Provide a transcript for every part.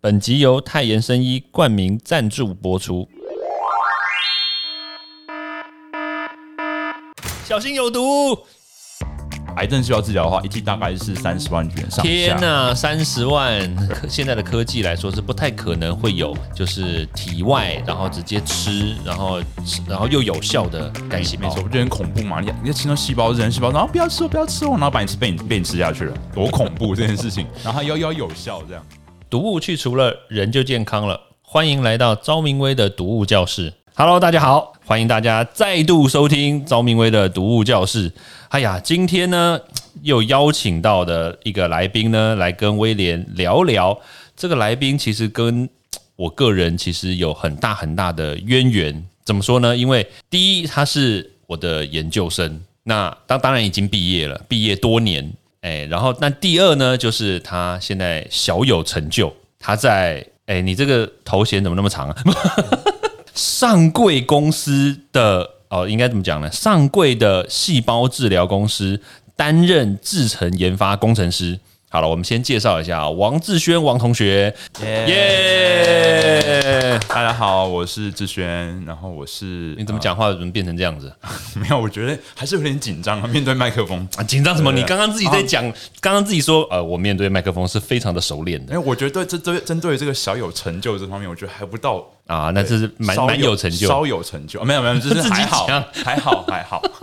本集由泰妍生医冠名赞助播出。小心有毒！癌症需要治疗的话，一剂大概是三十万元上下。天哪，三十万！科现在的科技来说是不太可能会有，就是体外然后直接吃，然后然后又有效的干细胞没错，。我觉得很恐怖嘛！你你吃到细胞是人细胞，然后不要吃哦，不要吃哦，然后把你吃被你被你吃下去了，多恐怖这件事情！然后还要要有效这样。毒物去除了，人就健康了。欢迎来到昭明威的毒物教室。Hello，大家好，欢迎大家再度收听昭明威的毒物教室。哎呀，今天呢又邀请到的一个来宾呢，来跟威廉聊聊。这个来宾其实跟我个人其实有很大很大的渊源。怎么说呢？因为第一，他是我的研究生，那当当然已经毕业了，毕业多年。哎，然后那第二呢，就是他现在小有成就，他在哎，你这个头衔怎么那么长啊？上柜公司的哦，应该怎么讲呢？上柜的细胞治疗公司担任制程研发工程师。好了，我们先介绍一下啊王志轩王同学，耶！大家好，我是志轩，然后我是你怎么讲话怎么变成这样子呃 没有，我觉得还是有点紧张啊，面对麦克风。啊？紧张什么？你刚刚自己在讲，刚刚自己说，呃，我面对麦克风是非常的熟练的因为我觉得这这针对这个小有成就这方面，我觉得还不到啊，那这是蛮蛮有成就。稍有成就。没有没有，就是还好还好讲，还好，还好。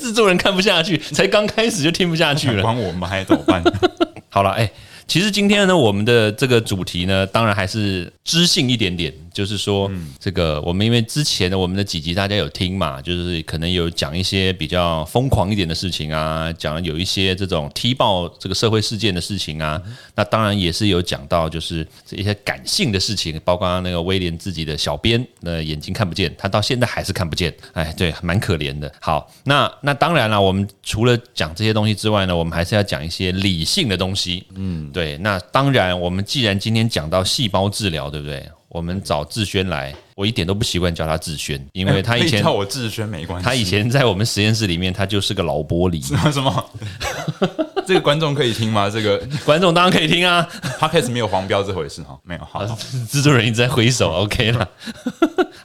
制作人看不下去，才刚开始就听不下去了。管我们还怎么办？好了，哎、其实今天呢，我们的这个主题呢，当然还是知性一点点，就是说，这个我们因为之前的我们的几集大家有听嘛，就是可能有讲一些比较疯狂一点的事情啊，讲有一些这种踢爆这个社会事件的事情啊，那当然也是有讲到就是一些感性的事情，包括那个威廉自己的小编，那眼睛看不见，他到现在还是看不见，哎，对，蛮可怜的。好，那那当然了，我们除了讲这些东西之外呢，我们还是要讲一些理性的东西。嗯，对。那当然，我们既然今天讲到细胞治疗，对不对？我们找志轩来，我一点都不习惯叫他志轩，因为他以前欸叫我志轩没关系。他以前在我们实验室里面，他就是个老玻璃。什 么什么？这个观众可以听吗？这个观众当然可以听啊，podcast 没有黄标这回事哈，没有。好，好 制作人一直在挥手，OK 了。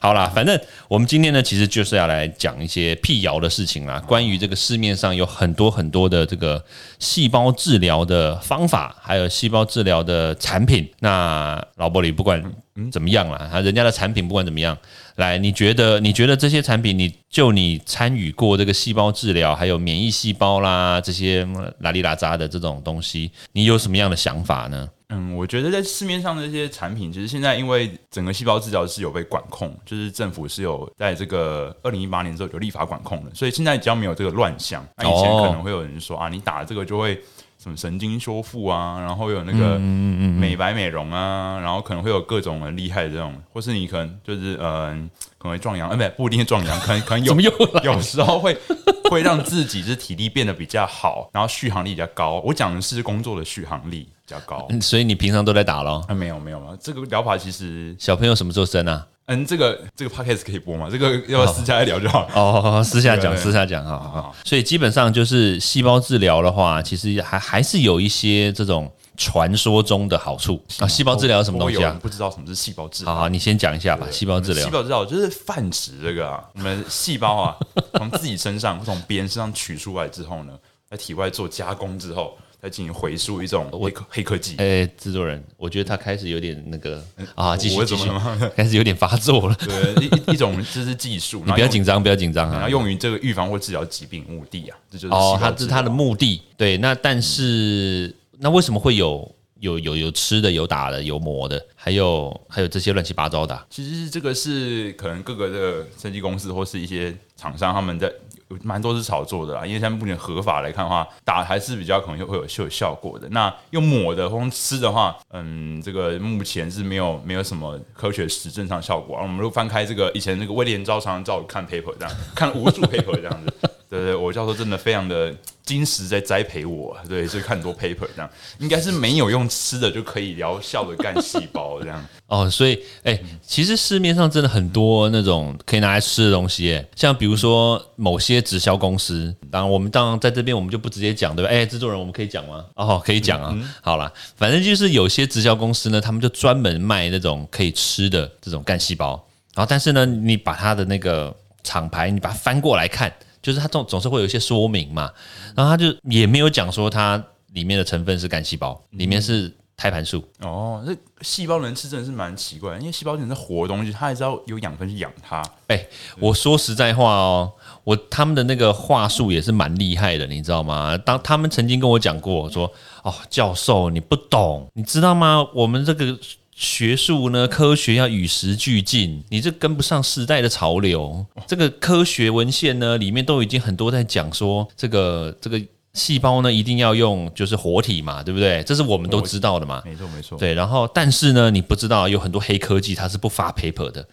好啦，反正我们今天呢，其实就是要来讲一些辟谣的事情啦。关于这个市面上有很多很多的这个细胞治疗的方法，还有细胞治疗的产品。那老玻璃不管怎么样啦，他人家的产品不管怎么样，来，你觉得你觉得这些产品，你就你参与过这个细胞治疗，还有免疫细胞啦这些嗯拉里拉扎的这种东西，你有什么样的想法呢？嗯，我觉得在市面上的这些产品，其实现在因为整个细胞治疗是有被管控，就是政府是有在这个二零一八年之后有立法管控的，所以现在只要没有这个乱象，那以前哦。可能会有人说啊，你打这个就会什么神经修复啊，然后有那个美白美容啊，然后可能会有各种很厉害的这种，或是你可能就是嗯、可能会壮阳，呃，不不一定是壮阳，可能可能有有时候会 会让自己就是体力变得比较好，然后续航力比较高。我讲的是工作的续航力比较高。嗯所以你平常都在打咯。啊，没有没有没有，这个疗法其实，小朋友什么时候生啊？嗯，这个这个 podcast 可以播吗？这个要不要私下来聊就好了。哦，私下讲，私下讲好。好好所以基本上就是细胞治疗的话，其实还还是有一些这种传说中的好处啊。细胞治疗什么东西啊？不知道什么是细胞治疗。好好，你先讲一下吧。细胞治疗细胞治疗就是泛指这个啊，我们细胞啊，从自己身上或从别人身上取出来之后呢，在体外做加工之后，再进行回溯一种黑科黑科技。哎，制作人，我觉得他开始有点那个啊，继续继续怎么，开始有点发作了。对，一一一种就是技术，你不要紧张，不要紧张啊然后。用于这个预防或治疗疾病目的啊，这就是哦，细胞治疗它是它的目的。对，那但是那为什么会有有有有吃的、有打的、有磨的，还有还有这些乱七八糟的啊？其实这个是可能各个的设计公司或是一些厂商他们在有蛮多是炒作的啦，因为现在目前合法来看的话，打还是比较可能会有有效果的。那用抹的或用吃的话，嗯，这个目前是没有没有什么科学实证上效果啊。我们如果翻开这个以前那个威廉招商照看 paper 这样，看了无数 paper 这样子。对对，我教授真的非常的金石在栽培我，对，所以看很多 paper 这样，应该是没有用吃的就可以疗效的干细胞这样。哦，所以哎、其实市面上真的很多那种可以拿来吃的东西，哎，像比如说某些直销公司，当然我们当然在这边我们就不直接讲，对吧？哎，制作人我们可以讲吗？哦，可以讲啊。好啦，反正就是有些直销公司呢，他们就专门卖那种可以吃的这种干细胞，然后但是呢，你把它的那个厂牌，你把它翻过来看，就是它总总是会有一些说明嘛，然后他就也没有讲说它里面的成分是干细胞，里面是胎盘素。哦，这细胞能吃真的是蛮奇怪，因为细胞真的是活的东西，它还是要有养分去养它。哎、我说实在话哦，我他们的那个话术也是蛮厉害的，你知道吗？当他们曾经跟我讲过，说哦，教授你不懂，你知道吗？我们这个学术呢，科学要与时俱进，你这跟不上时代的潮流。这个科学文献呢，里面都已经很多在讲说，这个这个细胞呢，一定要用就是活体嘛，对不对？这是我们都知道的嘛。没错没错，对，然后但是呢，你不知道有很多黑科技它是不发 paper 的。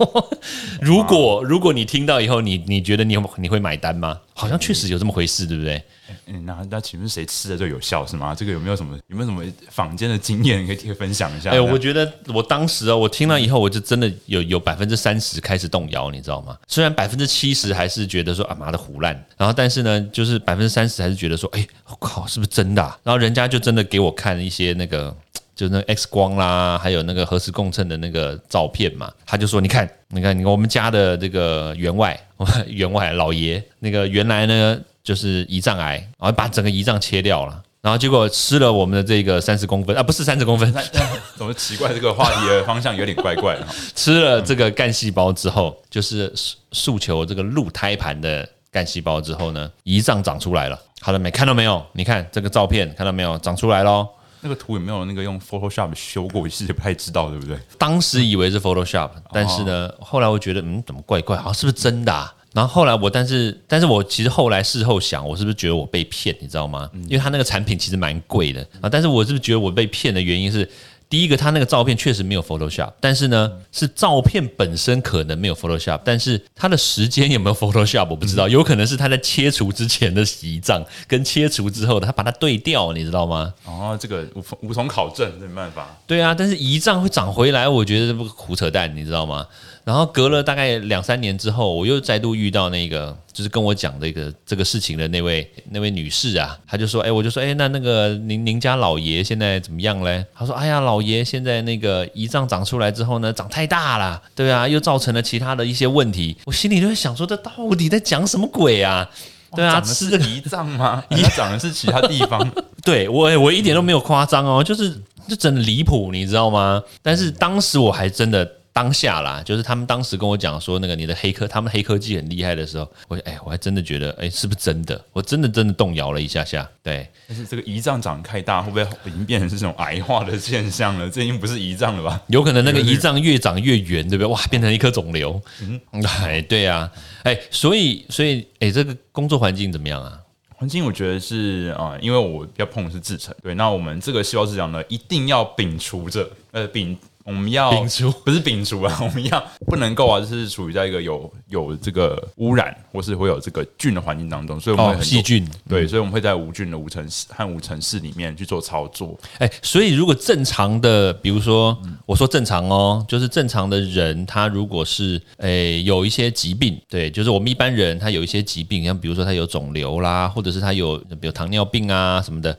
如果如果你听到以后，你你觉得你有你会买单吗？好像确实有这么回事，对不对？嗯，那那请问谁吃的最有效是吗？这个有没有什么有没有什么坊间的经验可以可以分享一下？哎、我觉得我当时啊，我听了以后，我就真的有有百分之三十开始动摇，你知道吗？虽然百分之七十还是觉得说啊妈的胡烂，然后但是呢，就是百分之三十还是觉得说，哎、我靠，是不是真的啊、然后人家就真的给我看一些那个。就是那 X 光啦，还有那个核磁共振的那个照片嘛，他就说：“你看，你看，你看我们家的这个员外，员外老爷，那个原来呢就是胰脏癌，然后把整个胰脏切掉了，然后结果吃了我们的这个三十公分啊，不是三十公分，怎么奇怪？这个话题的方向有点怪怪的。吃了这个干细胞之后，就是诉诉求这个鹿胎盘的干细胞之后呢，胰脏长出来了。好了没？看到没有？你看这个照片，看到没有？长出来喽。那个图有没有那个用 Photoshop 修过？我其实也不太知道，对不对？当时以为是 Photoshop，但是呢，后来我觉得，嗯，怎么怪怪？好像是不是真的、啊？然后后来我，但是，但是我其实后来事后想，我是不是觉得我被骗？你知道吗？因为他那个产品其实蛮贵的啊，但是我是不是觉得我被骗的原因是？第一个，他那个照片确实没有 Photoshop，但是呢，是照片本身可能没有 Photoshop，但是它的时间有没有 Photoshop 我不知道，有可能是他在切除之前的胰脏跟切除之后的，他把它对调，你知道吗？哦，这个无从无从考证，这没办法。对啊，但是胰脏会长回来，我觉得这不胡扯淡，你知道吗？然后隔了大概两三年之后，我又再度遇到那个就是跟我讲这个这个事情的那位那位女士啊，她就说，哎，我就说，哎，那那个您您家老爷现在怎么样嘞？她说，哎呀，老爷现在那个胰脏长出来之后呢，长太大了，对啊，又造成了其他的一些问题。我心里就会想说，这到底在讲什么鬼啊？对啊，吃这个胰脏吗？胰长的是其他地方。对我，我一点都没有夸张哦，就是就真的离谱，你知道吗？但是当时我还真的当下啦，就是他们当时跟我讲说，那个你的黑科，他们黑科技很厉害的时候，我哎，我还真的觉得，哎，是不是真的？我真的真的动摇了一下下。对，但是这个胰脏长太大，会不会已经变成是这种癌化的现象了？这已经不是胰脏了吧？有可能那个胰脏越长越圆，对不对？哇，变成一颗肿瘤。嗯，哎，对啊，哎，所以所以哎，这个工作环境怎么样啊？环境我觉得是啊、因为我要碰的是制成，对，那我们这个细胞治疗呢，一定要摒除着，呃，摒我们要摒除 不是摒除啊，我们要不能够啊，就是处于在一个有有这个污染或是会有这个菌的环境当中，所以我们会很细菌。对，所以我们会在无菌的无尘室和无尘室里面去做操作。哎，所以如果正常的，比如说我说正常哦，就是正常的人，他如果是诶有一些疾病，对，就是我们一般人他有一些疾病，像比如说他有肿瘤啦，或者是他有比如糖尿病啊什么的，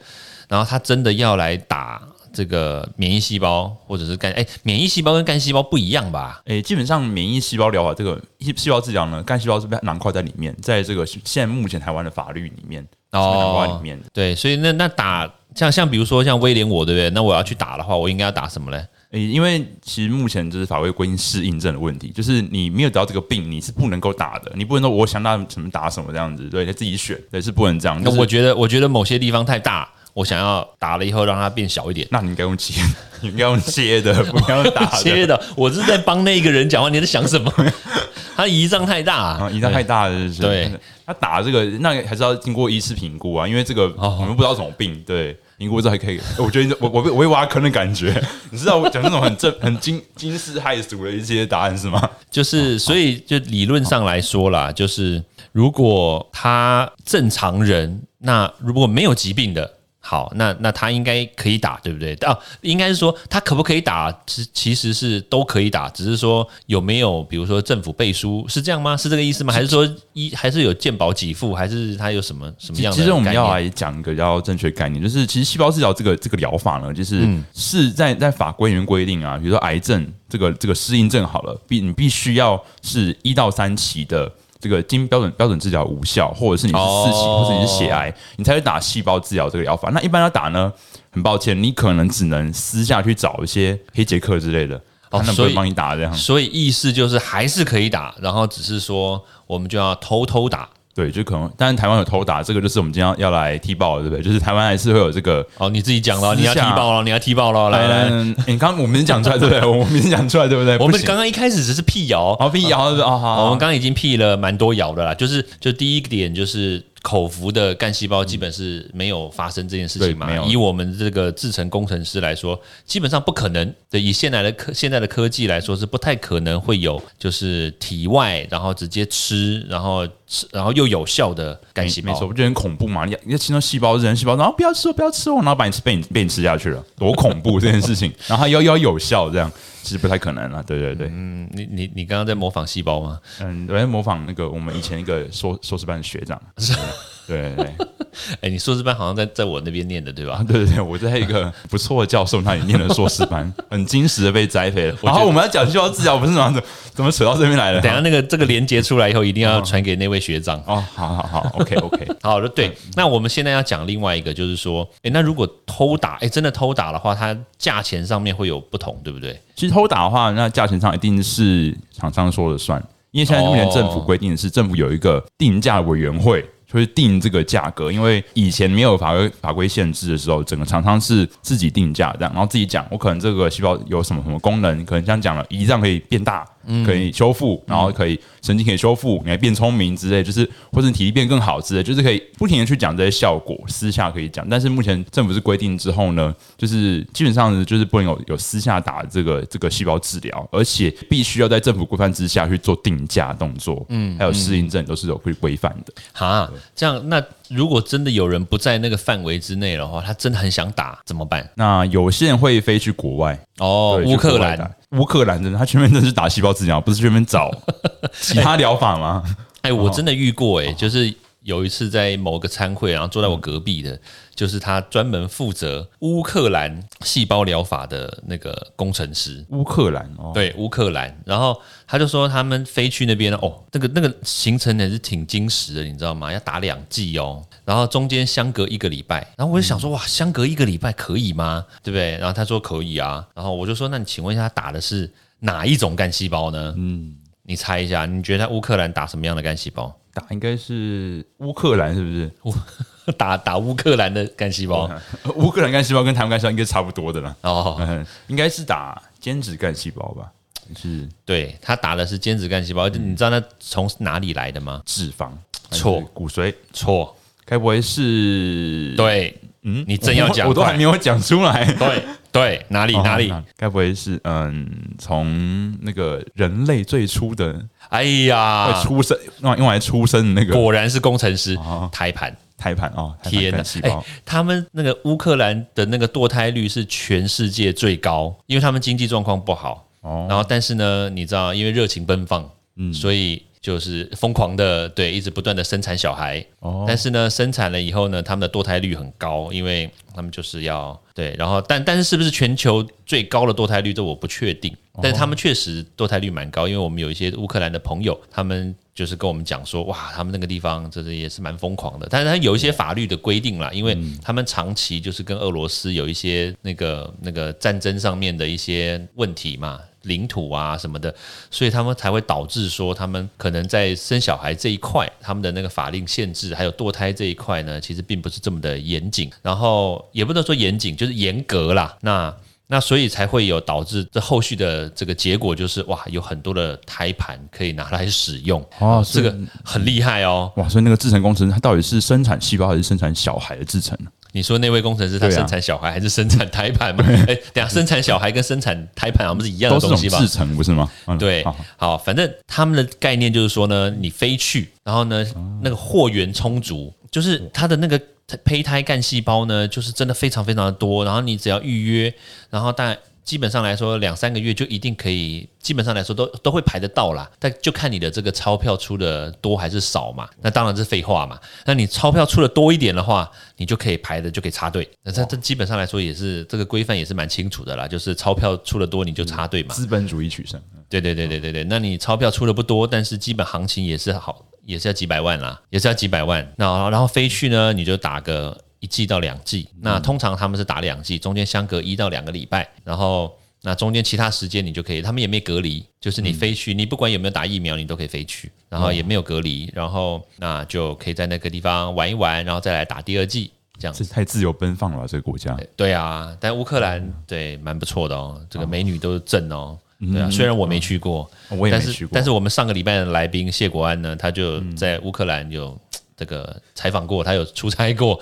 然后他真的要来打这个免疫细胞或者是干哎，免疫细胞跟干细胞不一样吧？诶，基本上免疫细胞疗法这个细细胞治疗呢，干细胞是被囊括在里面，在这个现在目前台湾的法律里面是被囊括在里面的。对，所以那那打像像比如说像威廉我对不对？那我要去打的话，我应该要打什么嘞？诶，因为其实目前就是法规规定适应症的问题，就是你没有得到这个病，你是不能够打的，你不能说我想打什么打什么这样子，对，你自己选，对，是不能这样。就是那我觉得我觉得某些地方太大，我想要打了以后让它变小一点。那你应该用切，你应该用切的，不要用打的。切的，我是在帮那个人讲话，你在想什么？他仪仗太大、啊，胰脏太大了，是不是对，他打这个那还是要经过医师评估啊，因为这个哦我们不知道什么病，对，评估之后还可以，我觉得我我被我被挖坑的感觉，你知道我讲那种很正很惊惊世骇俗的一些答案是吗？就是，所以就理论上来说啦，就是如果他正常人，那如果没有疾病的。好，那那他应该可以打，对不对？啊，应该是说他可不可以打，其其实是都可以打，只是说有没有，比如说政府背书是这样吗？是这个意思吗？还是说一还是有健保给付，还是他有什么什么样的？其实我们要来讲一个比较正确概念，就是其实细胞治疗这个这个疗法呢，就是、嗯是在在法规里面规定啊，比如说癌症这个这个适应症好了，必你必须要是一到三期的。这个经标准标准治疗无效，或者是你是四期，哦或者你是血癌，你才会打细胞治疗这个疗法。那一般要打呢，很抱歉，你可能只能私下去找一些黑杰克之类的，他们不哦所以会帮你打这样。所以意思就是还是可以打，然后只是说我们就要偷偷打。对，就可能，但是台湾有偷打，这个就是我们今天要要来踢爆的，对不对？就是台湾还是会有这个哦，你自己讲了，你要踢爆了，你要踢爆了，来来。嗯，你刚刚我们讲出来 对不对？我们讲出来对不对？我们刚刚一开始只是辟谣，好辟谣的哦，好好，我们刚刚已经辟了蛮多谣的啦。就是就第一点就是口服的干细胞基本是没有发生这件事情嘛没有。以我们这个制成工程师来说，基本上不可能对。以现在的科现在的科技来说，是不太可能会有就是体外然后直接吃，然后吃然后又有效的干细胞。没错，不觉得很恐怖嘛？你你要亲到细胞，人细胞，然后不要吃哦，不要吃哦，然后把你吃被你被你吃下去了，多恐怖这件事情。然后它又要有效，这样其实不太可能了。对对对，嗯，你你你刚刚在模仿细胞吗？嗯，我在模仿那个我们以前一个硕硕士班的学长。对对对 哎，你硕士班好像在在我那边念的对吧？对对对，我在一个不错的教授那里念的硕士班，很矜持的被栽培了。然后我们要讲细胞治疗，不是吗？怎怎么扯到这边来了？等一下那个这个连接出来以后，一定要传给那位学长。哦，好好好，OK OK。好的，对。那我们现在要讲另外一个，就是说，诶，那如果偷打，诶，真的偷打的话，它价钱上面会有不同，对不对？其实偷打的话，那价钱上一定是厂商说了算，因为现在目前政府规定的是，政府有一个定价委员会。就是定这个价格，因为以前没有法规法规限制的时候，整个厂商是自己定价这样，然后自己讲，我可能这个细胞有什么什么功能，可能像讲了胰脏可以变大，可以修复，然后可以神经可以修复，你还变聪明之类，就是或者你体力变更好之类，就是可以不停的去讲这些效果，私下可以讲。但是目前政府是规定之后呢，就是基本上就是不能有有私下打这个这个细胞治疗，而且必须要在政府规范之下去做定价动作，嗯，还有适应症都是有规规范的。哈，这样那如果真的有人不在那个范围之内的话，他真的很想打怎么办？那有些人会飞去国外，哦，乌克，兰。乌克兰真的，他全面真的是打细胞治疗，不是去那边找。其他疗法吗？哎，我真的遇过，哎，就是有一次在某个餐会，然后坐在我隔壁的，就是他专门负责乌克兰细胞疗法的那个工程师。乌克兰哦，对乌克兰，然后他就说他们飞去那边哦，那个那个行程也是挺精实的，你知道吗？要打两剂哦，然后中间相隔一个礼拜，然后我就想说哇，相隔一个礼拜可以吗？对不对？然后他说可以啊，然后我就说那你请问一下，他打的是哪一种干细胞呢？嗯，你猜一下，你觉得他乌克兰打什么样的干细胞？打应该是乌克兰是不是？打打乌克兰的干细胞乌克兰干细胞跟台湾干细胞应该差不多的啦。哦，嗯，应该是打间质干细胞吧？是对他打的是间质干细胞，你知道那从哪里来的吗？脂肪？错骨髓？错，该不会是？，对，嗯你正要讲我都还没有讲出来。对对，哪里哦哪里？该不会是嗯，从那个人类最初的哎会呀，出生用用来出生的那个果然是工程师哦胎盘。胎盘哦，天哪哎，他们那个乌克兰的那个堕胎率是全世界最高，因为他们经济状况不好。哦然后，但是呢，你知道，因为热情奔放，嗯所以就是疯狂的对，一直不断的生产小孩。哦但是呢，生产了以后呢，他们的堕胎率很高，因为他们就是要对，然后但但是是不是全球最高的堕胎率，这我不确定。哦但是他们确实堕胎率蛮高，因为我们有一些乌克兰的朋友，他们就是跟我们讲说，哇，他们那个地方真是也是蛮疯狂的。但是他有一些法律的规定啦，因为嗯他们长期就是跟俄罗斯有一些那个那个战争上面的一些问题嘛。领土啊什么的，所以他们才会导致说，他们可能在生小孩这一块，他们的那个法令限制，还有堕胎这一块呢，其实并不是这么的严谨，然后也不能说严谨，就是严格啦。那那所以才会有导致这后续的这个结果，就是哇，有很多的胎盘可以拿来使用哦这个很厉害哦。哇，所以那个制程工程师他到底是生产细胞还是生产小孩的制程呢？你说那位工程师他生产小孩还是生产胎盘吗？哎，等下生产小孩跟生产胎盘好像不是一样的东西吧制？程不是吗？嗯对好，好，反正他们的概念就是说呢，你飞去，然后呢，那个货源充足，就是它的那个胚胎干细胞呢，就是真的非常非常的多，然后你只要预约，然后但基本上来说两三个月就一定可以，基本上来说都都会排得到啦，但就看你的这个钞票出的多还是少嘛，那当然是废话嘛。那你钞票出的多一点的话，你就可以排的就可以插队，那这这基本上来说也是这个规范也是蛮清楚的啦，就是钞票出的多你就插队嘛。资本主义取胜。对对对对对对，那你钞票出的不多，但是基本行情也是好，也是要几百万啦，也是要几百万。那然后飞去呢，你就打个一季到两季。那通常他们是打两季，中间相隔一到两个礼拜，然后那中间其他时间你就可以，他们也没隔离，就是你飞去，你不管有没有打疫苗，你都可以飞去，然后也没有隔离，然后那就可以在那个地方玩一玩，然后再来打第二季。这样子太自由奔放了吧，这个国家。对啊，但乌克兰对蛮不错的哦，这个美女都是正哦。对啊，虽然我没去过，我也没去过但是我们上个礼拜的来宾谢国安呢，他就在乌克兰有这个采访过，他有出差过，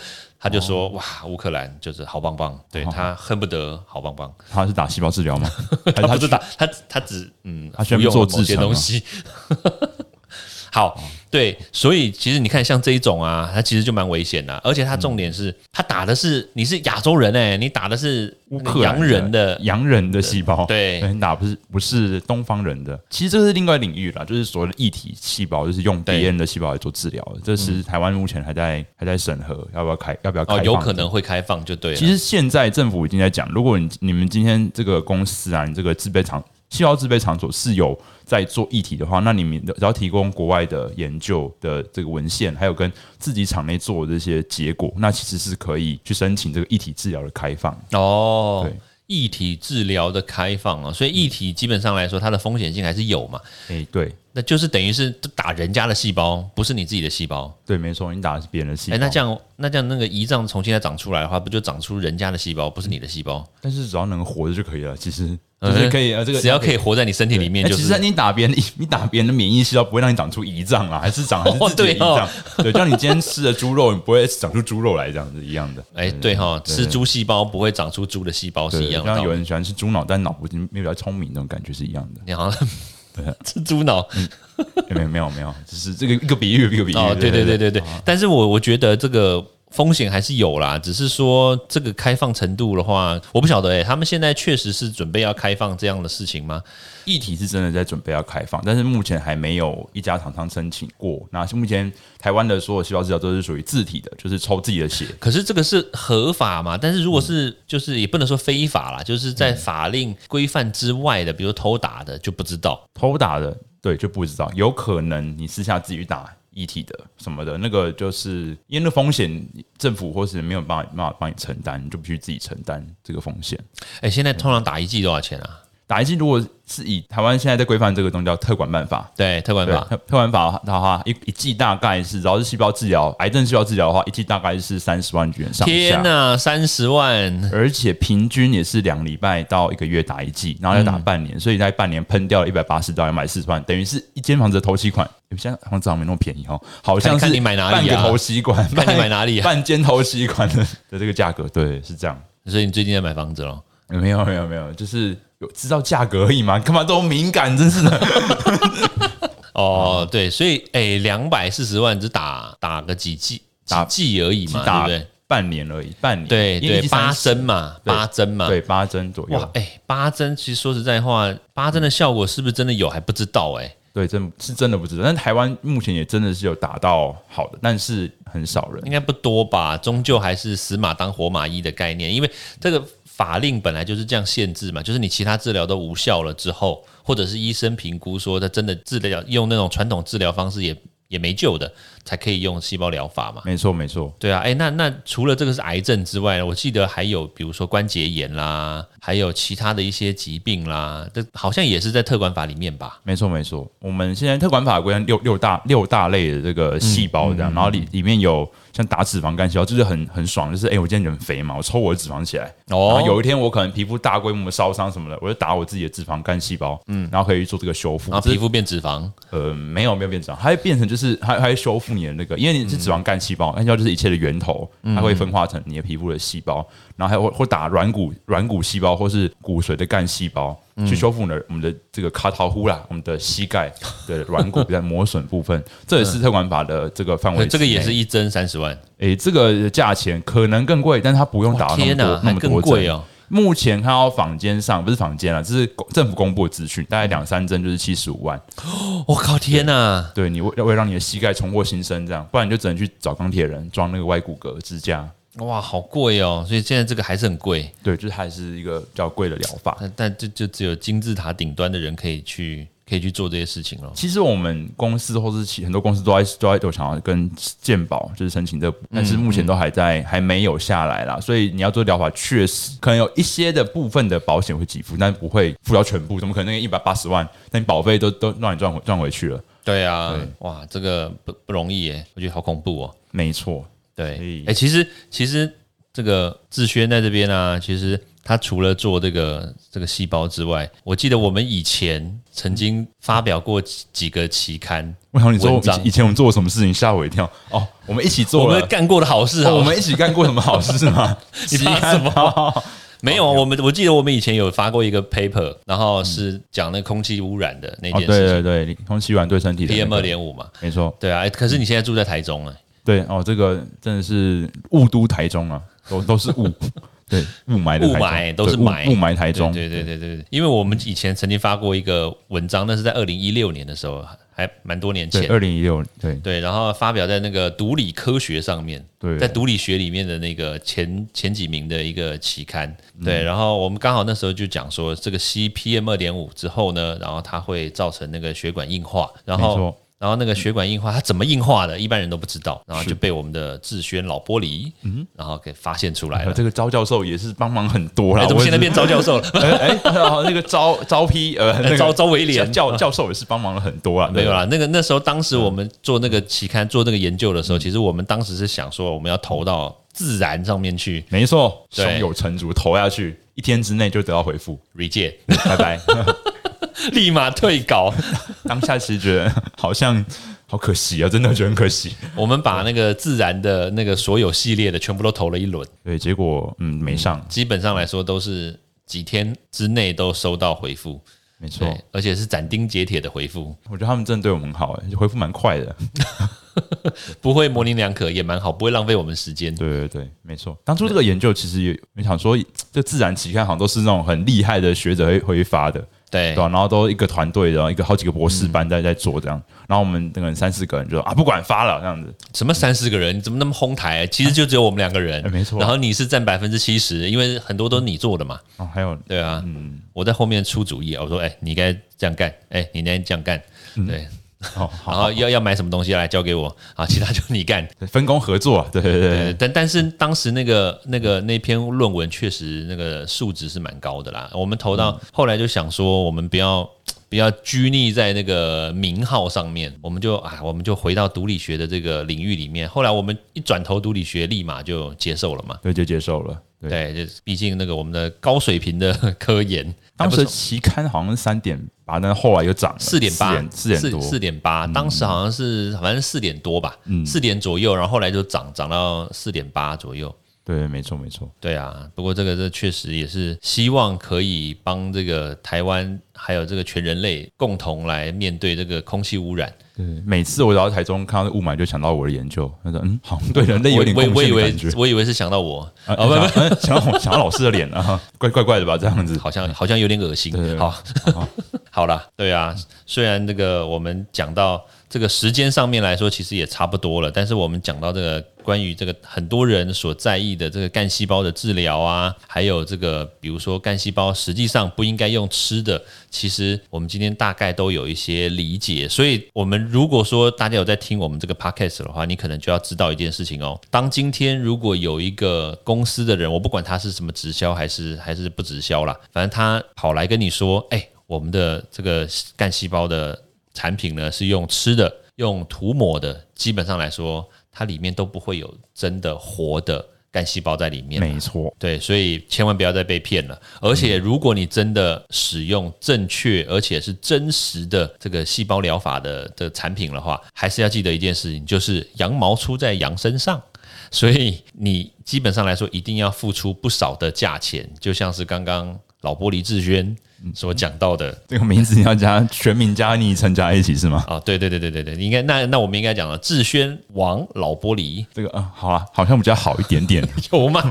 他就说、哇，乌克兰就是好棒棒，对他恨不得好棒棒。他是打细胞治疗吗？他不是打他他只嗯，他需要做服用了某些东西。好，对，所以其实你看，像这一种啊，它其实就蛮危险的，而且它重点是，它打的是你是亚洲人哎、你打的是乌克兰洋人的，洋人的细胞，对你打不是不是东方人的。其实这是另外领域啦，就是所谓的异体细胞，就是用别对人的细胞来做治疗的。这是台湾目前还在还在审核，要不要开，要不要开哦，有可能会开放就对了。其实现在政府已经在讲，如果你你们今天这个公司啊，你这个制备厂细胞制备场所是有在做议题的话，那你们只要提供国外的研究的这个文献，还有跟自己厂内做的这些结果，那其实是可以去申请这个议题治疗的开放。哦对，异体治疗的开放啊，所以异体基本上来说，它的风险性还是有嘛。诶、对那就是等于是打人家的细胞，不是你自己的细胞。对，没错，你打的是别人的细哎、胞。那这样那这样那个胰脏重新再长出来的话，不就长出人家的细胞，不是你的细胞？但是只要能活着就可以了，其实呃就是可以呃，这个只要可以活在你身体里面，哎其实就是你打别人，你打别人的免疫细胞不会让你长出胰脏啊，还是长还是哦自己的胰脏。对，就像你今天吃的猪肉，你不会长出猪肉来这样子一样的。哎、对哈，吃猪细胞不会长出猪的细胞是，一样的。像有人喜欢吃猪脑，但脑不没有比较聪明，那种感觉是一样的。你好像 吃猪脑没有没有没有，只是这个一个比喻，一个比喻。哦，对对对对对。但是我我觉得这个风险还是有啦，只是说这个开放程度的话，我不晓得哎、他们现在确实是准备要开放这样的事情吗？议题是真的在准备要开放，但是目前还没有一家厂商申请过。那目前台湾的所有细胞治疗都是属于自体的，就是抽自己的血。可是这个是合法嘛？但是如果是就是也不能说非法啦，就是在法令规范之外的，比如偷打的就不知道。偷打的，对就不知道，有可能你私下自己去打一体的什么的，那个就是因为那风险，政府或是没有办法办法帮你承担，你就必须自己承担这个风险。哎、现在通常打一剂多少钱啊？打一剂如果是以台湾现在在规范这个东西叫特管办法，对，特管对，法特特管法的话，一一剂大概是，只要是细胞治疗、癌症细胞治疗的话，一剂大概是三十万元上下。天呐，三十万！而且平均也是两礼拜到一个月打一剂，然后要打半年，所以在半年喷掉了一百八十到两百四十万，等于是一间房子的头期款。现在房子好像没那么便宜哦，好像是你买哪里啊半个头期款，看你买哪里啊 半间头期款的的这个价格，对，是这样。所以你最近在买房子咯？没有没有没有，就是有知道价格而已嘛，干嘛这么敏感，真是的。哦，对，所以哎，两百四十万只打打个几季打几季而已嘛，对打不对？半年而已，半年，对对，八针嘛，八针嘛，对，八针左右哇，，哎，八针其实说实在话，八针的效果是不是真的有还不知道哎。对，真是真的不知道。但台湾目前也真的是有打到好的，但是很少人应。该不多吧，终究还是死马当活马医的概念，因为这个法令本来就是这样限制嘛，就是你其他治疗都无效了之后，或者是医生评估说他真的治疗用那种传统治疗方式也也没救的，才可以用细胞疗法嘛。没错，没错。对啊，哎，那那除了这个是癌症之外，我记得还有比如说关节炎啦，还有其他的一些疾病啦，这好像也是在特管法里面吧？没错，没错。我们现在特管法规定六六大六大类的这个细胞这样，然后里里面有像打脂肪干细胞，就是很很爽，就是哎、我今天人肥嘛，我抽我的脂肪起来。然哦后有一天我可能皮肤大规模的烧伤什么的，我就打我自己的脂肪干细胞，嗯，然后可以做这个修复。然后皮肤变脂肪，呃，没有没有变脂肪，它会变成就是它它会修复你的那个，因为你是脂肪干细胞，干细胞就是一切的源头，它会分化成你的皮肤的细胞，然后还有或或打软骨软骨细胞或是骨髓的干细胞，去修复我们的我们的这个卡桃呼啦，我们的膝盖的软骨在磨损部分，这也是特管法的这个范围。这个也是一针三十万，诶、这个价钱可能更贵，但是它不用打到那么，多那么多哦。目前看到坊间上不是坊间了，这是公政府公布的资讯，大概两三针就是七十五万。我靠，天哪！对你为为让你的膝盖重获新生，这样，不然你就只能去找钢铁人装那个外骨骼支架。哇，好贵哦！所以现在这个还是很贵，对，就是还是一个比较贵的疗法。但但这就只有金字塔顶端的人可以去可以去做这些事情了。其实我们公司或是其很多公司都在都在都想要跟健保就是申请这个，但是目前都还在还没有下来啦。所以你要做疗法，确实可能有一些的部分的保险会给付，但不会付到全部。怎么可能那个一百八十万，那你保费都都让你赚回赚回去了？对啊对，哇，这个不不容易耶，我觉得好恐怖哦。没错，对哎、其实其实这个志轩在这边啊，其实他除了做这个这个细胞之外，我记得我们以前曾经发表过几几个期刊，我想你以前我们做过什么事情吓我一跳。哦，我们一起做了。们。干过的好事好哦我们一起干过什么好事吗？你怕什么？没有，我们我记得我们以前有发过一个 paper，然后是讲那空气污染的那哦，件事情、对对对，空气污染对身体的、那 PM 二点五嘛。没错，对啊，哎可是你现在住在台中了，对哦，这个真的是雾都台中啊，都都是雾，对雾霾的雾霾都是霾。雾霾台中，对对对对对，因为我们以前曾经发过一个文章，那是在二零一六年的时候，还蛮多年，前。二零一六对。对，然后发表在那个毒理科学上面，对，在毒理学里面的那个前前几名的一个期刊。嗯。对，然后我们刚好那时候就讲说，这个 CPM 二点五之后呢，然后它会造成那个血管硬化，然后。然后那个血管硬化它怎么硬化的，一般人都不知道，然后就被我们的志轩老玻璃，嗯，然后给发现出来了。呃这个招教授也是帮忙很多啦，哎，怎么现在变招？教授了？哎那个招招批呃，招招威廉教教教授也是帮忙了很多啊，对没有啦，那个那时候当时我们做那个期刊做那个研究的时候，其实我们当时是想说我们要投到自然上面去没错，胸有成竹，投下去一天之内就得到回复，reject，拜拜。立马退稿。当下其实觉得 好像好可惜啊，真的觉得很可惜。我们把那个自然的那个所有系列的全部都投了一轮，对，结果嗯没上，基本上来说都是几天之内都收到回复，没错对。，而且是斩钉截铁的回复，我觉得他们真的对我们很好，哎，回复蛮快的。不会模棱两可，也蛮好，不会浪费我们时间。对对对，没错。当初这个研究其实也我想说，这自然期刊好像都是那种很厉害的学者会会发的，对。对吧、然后都一个团队的，然后一个好几个博士班在在做这样。然后我们那个三四个人就说啊，不管发了这样子。什么三四个人，你怎么那么哄抬？其实就只有我们两个人。哎，没错。然后你是占百分之七十，因为很多都是你做的嘛。哦，还有。对啊，嗯。我在后面出主意啊，我说，哎、你该这样干，哎、你应该这样干，对，哦，好然后要要买什么东西来交给我，啊，其他就你干。分工合作啊，对对对对，但但是当时那个那个那篇论文确实那个数值是蛮高的啦。我们投到后来就想说，我们不要 不要拘泥在那个名号上面，我们就啊，我们就回到毒理学的这个领域里面。后来我们一转投毒理学，立马就接受了嘛。对就接受了。对，对，就毕竟那个我们的高水平的科研，当时期刊好像是三点八，但后来又涨了四点八，四点四点八，当时好像是反正四点多吧，四点左右，然后后来就涨涨到四点八左右。对，没错没错。对啊，不过这个这确实也是希望可以帮这个台湾还有这个全人类共同来面对这个空气污染。对，每次我到台中看到雾霾，就想到我的研究，他说嗯，好像对人类有点贡我我我以为献感觉。我以为是想到我，啊，不不，想到想到老师的脸啊，怪怪怪的吧？这样子，好像好像有点恶心好，好了，对啊，虽然这个我们讲到这个时间上面来说，其实也差不多了，但是我们讲到这个关于这个很多人所在意的这个干细胞的治疗啊，还有这个比如说干细胞实际上不应该用吃的，其实我们今天大概都有一些理解。所以，我们如果说大家有在听我们这个 podcast 的话，你可能就要知道一件事情哦。当今天如果有一个公司的人，我不管他是什么直销还是还是不直销啦，反正他跑来跟你说，哎、我们的这个干细胞的产品呢是用吃的、用涂抹的，基本上来说，它里面都不会有真的活的干细胞在里面。没错，对，所以千万不要再被骗了。而且，如果你真的使用正确而且是真实的这个细胞疗法的的产品的话，还是要记得一件事情，就是羊毛出在羊身上。所以你基本上来说，一定要付出不少的价钱，就像是刚刚老玻璃志轩所讲到的。这个名字你要加全名加昵称加一起是吗？啊，对对对对对对，应该那那我们应该讲了志轩王老玻璃这个啊，好啊，好像比较好一点点。有吗？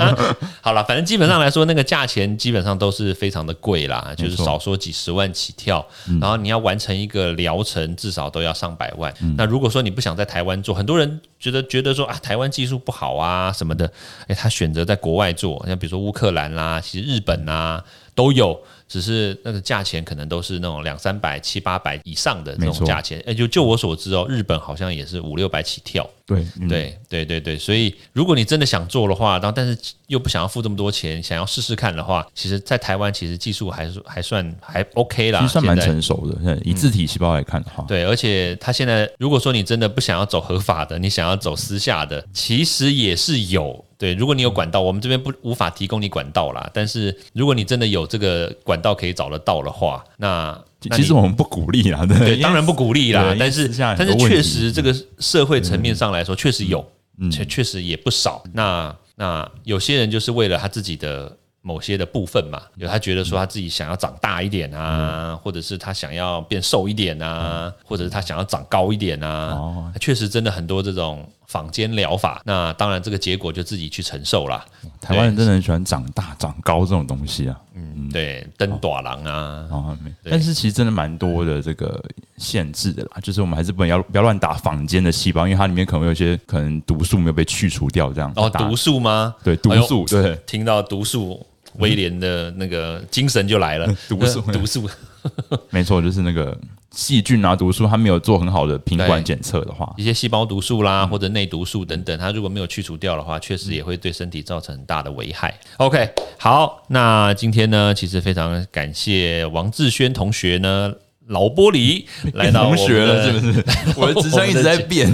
好了，反正基本上来说，那个价钱基本上都是非常的贵啦，就是少说几十万起跳。然后你要完成一个疗程，至少都要上百万。那如果说你不想在台湾做，很多人觉得觉得说啊，台湾技术不好啊什么的，诶，他选择在国外做，像比如说乌克兰啦，其实日本啊都有。只是那个价钱可能都是那种两三百、七八百以上的那种价钱，哎，就就我所知哦，日本好像也是五六百起跳。对对对对对，所以如果你真的想做的话，然后但是又不想要付这么多钱，想要试试看的话，其实，在台湾其实技术还是还算还 OK 啦，其实算蛮成熟的。以自体细胞来看的话，对，而且他现在如果说你真的不想要走合法的，你想要走私下的，其实也是有。对，如果你有管道，我们这边不无法提供你管道啦。但是如果你真的有这个管道可以找得到的话，那其实我们不鼓励啦，对，当然不鼓励啦。但是但是确实这个社会层面上来说，确实有，确确实也不少。那那有些人就是为了他自己的。某些的部分嘛，有他觉得说他自己想要长大一点啊，或者是他想要变瘦一点啊，或者是他想要长高一点啊。哦，确实真的很多这种坊间疗法。那当然这个结果就自己去承受啦。台湾人真的很喜欢长大长高这种东西啊。嗯，对，登短廊啊。哦，但是其实真的蛮多的这个限制的啦，就是我们还是不能要不要乱打坊间的细胞，因为它里面可能有些可能毒素没有被去除掉，这样。哦，毒素吗？对，毒素。对，听到毒素。威廉的那个精神就来了，毒素，毒素，没错，就是那个细菌啊，毒素，它没有做很好的品管检测的话，一些细胞毒素啦，或者内毒素等等，它如果没有去除掉的话，确实也会对身体造成很大的危害。OK，好，那今天呢，其实非常感谢王志轩同学呢。老玻璃来到同学了，是不是？我的职称一直在变，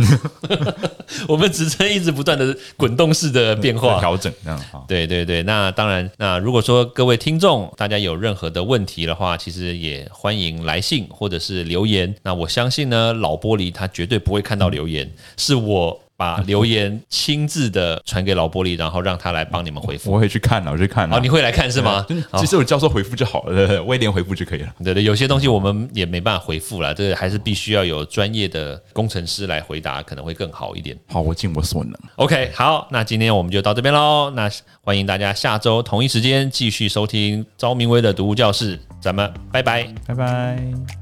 我们职称一直不断的滚动式的变化调整，这样对对对，那当然，那如果说各位听众大家有任何的问题的话，其实也欢迎来信或者是留言。那我相信呢，老玻璃他绝对不会看到留言，是我。把留言亲自的传给老玻璃，然后让他来帮你们回复。我会去看，我去看。哦，你会来看是吗？其实我教授回复就好了，威廉回复就可以了。对对，有些东西我们也没办法回复了，这个还是必须要有专业的工程师来回答，可能会更好一点。好，我尽我所能。OK，好，那今天我们就到这边喽。那欢迎大家下周同一时间继续收听昭明威的读物教室，咱们拜拜，拜拜。